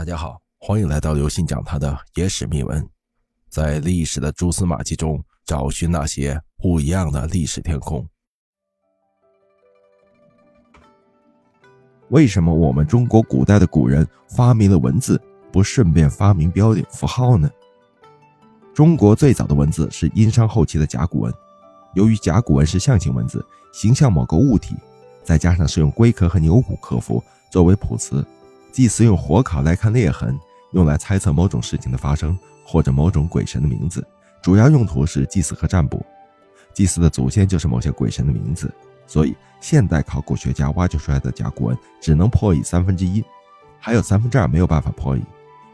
大家好，欢迎来到刘信讲他的野史秘闻，在历史的蛛丝马迹中找寻那些不一样的历史天空。为什么我们中国古代的古人发明了文字，不顺便发明标点符号呢？中国最早的文字是殷商后期的甲骨文，由于甲骨文是象形文字，形象某个物体，再加上是用龟壳和牛骨刻符作为谱词。祭司用火烤来看裂痕，用来猜测某种事情的发生或者某种鬼神的名字，主要用途是祭祀和占卜。祭祀的祖先就是某些鬼神的名字，所以现代考古学家挖掘出来的甲骨文只能破译三分之一，还有三分之二没有办法破译。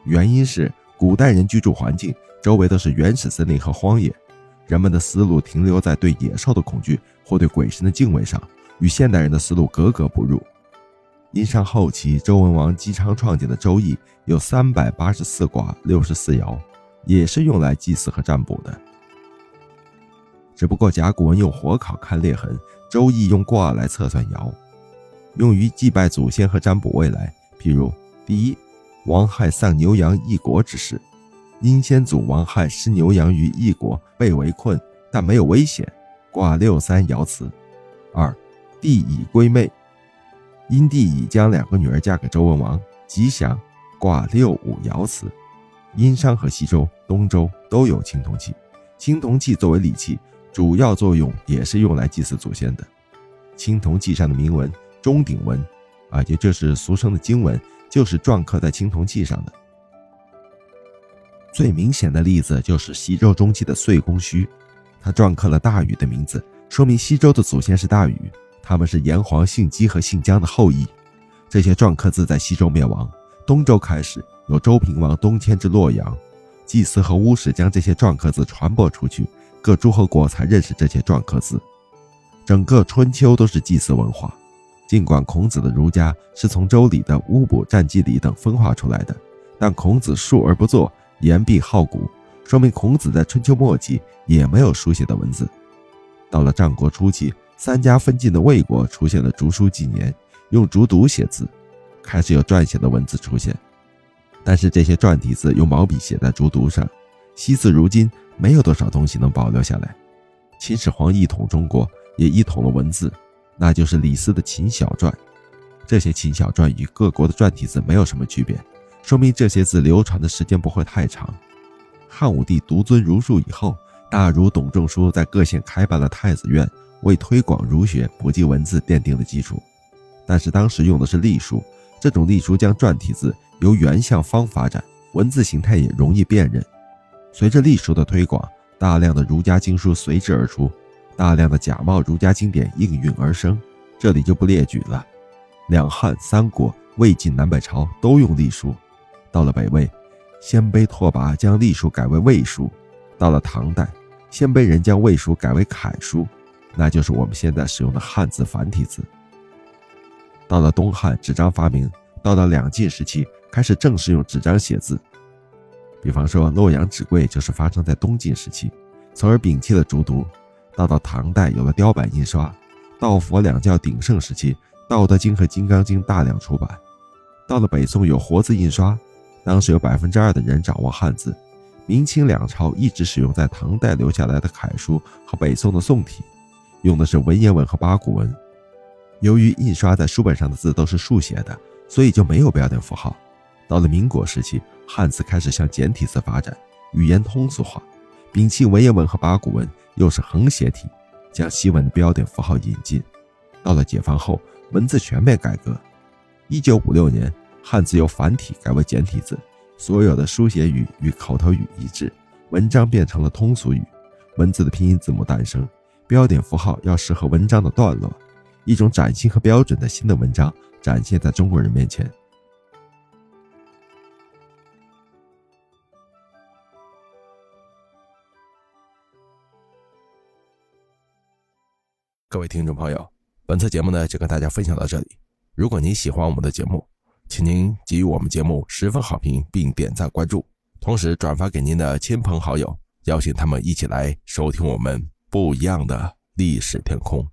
原因是古代人居住环境周围都是原始森林和荒野，人们的思路停留在对野兽的恐惧或对鬼神的敬畏上，与现代人的思路格格不入。殷商后期，周文王姬昌创建的《周易》有三百八十四卦、六十四爻，也是用来祭祀和占卜的。只不过甲骨文用火烤看裂痕，《周易》用卦来测算爻，用于祭拜祖先和占卜未来。譬如，第一，王亥丧牛羊一国之事，殷先祖王亥失牛羊于一国，被围困，但没有危险，卦六三爻辞。二，帝已归妹。殷帝已将两个女儿嫁给周文王，吉祥。卦六五爻辞。殷商和西周、东周都有青铜器，青铜器作为礼器，主要作用也是用来祭祀祖先的。青铜器上的铭文钟鼎文，啊，也就是俗称的经文，就是篆刻在青铜器上的。最明显的例子就是西周中期的岁宫虚，他篆刻了大禹的名字，说明西周的祖先是大禹。他们是炎黄姓姬和姓姜的后裔，这些篆刻字在西周灭亡，东周开始有周平王东迁至洛阳，祭司和巫师将这些篆刻字传播出去，各诸侯国才认识这些篆刻字。整个春秋都是祭祀文化，尽管孔子的儒家是从周礼的巫卜、占祭礼等分化出来的，但孔子述而不作，言必好古，说明孔子在春秋末期也没有书写的文字。到了战国初期。三家分晋的魏国出现了竹书纪年，用竹牍写字，开始有撰写的文字出现。但是这些篆体字用毛笔写在竹牍上，惜字如金，没有多少东西能保留下来。秦始皇一统中国，也一统了文字，那就是李斯的秦小篆。这些秦小篆与各国的篆体字没有什么区别，说明这些字流传的时间不会太长。汉武帝独尊儒术以后，大儒董仲舒在各县开办了太子院。为推广儒学、普及文字奠定了基础，但是当时用的是隶书，这种隶书将篆体字由圆向方发展，文字形态也容易辨认。随着隶书的推广，大量的儒家经书随之而出，大量的假冒儒家经典应运而生。这里就不列举了。两汉、三国、魏晋南北朝都用隶书，到了北魏，鲜卑拓跋将隶书改为魏书，到了唐代，鲜卑人将魏书改为楷书。那就是我们现在使用的汉字繁体字。到了东汉，纸张发明；到了两晋时期，开始正式用纸张写字。比方说，洛阳纸贵就是发生在东晋时期，从而摒弃了竹牍。到了唐代，有了雕版印刷。道佛两教鼎盛时期，《道德经》和《金刚经》大量出版。到了北宋，有活字印刷，当时有百分之二的人掌握汉字。明清两朝一直使用在唐代留下来的楷书和北宋的宋体。用的是文言文和八股文，由于印刷在书本上的字都是竖写的，所以就没有标点符号。到了民国时期，汉字开始向简体字发展，语言通俗化，摒弃文言文和八股文，又是横写体，将西文的标点符号引进。到了解放后，文字全面改革。一九五六年，汉字由繁体改为简体字，所有的书写语与口头语一致，文章变成了通俗语，文字的拼音字母诞生。标点符号要适合文章的段落，一种崭新和标准的新的文章展现在中国人面前。各位听众朋友，本次节目呢就跟大家分享到这里。如果您喜欢我们的节目，请您给予我们节目十分好评，并点赞关注，同时转发给您的亲朋好友，邀请他们一起来收听我们。不一样的历史天空。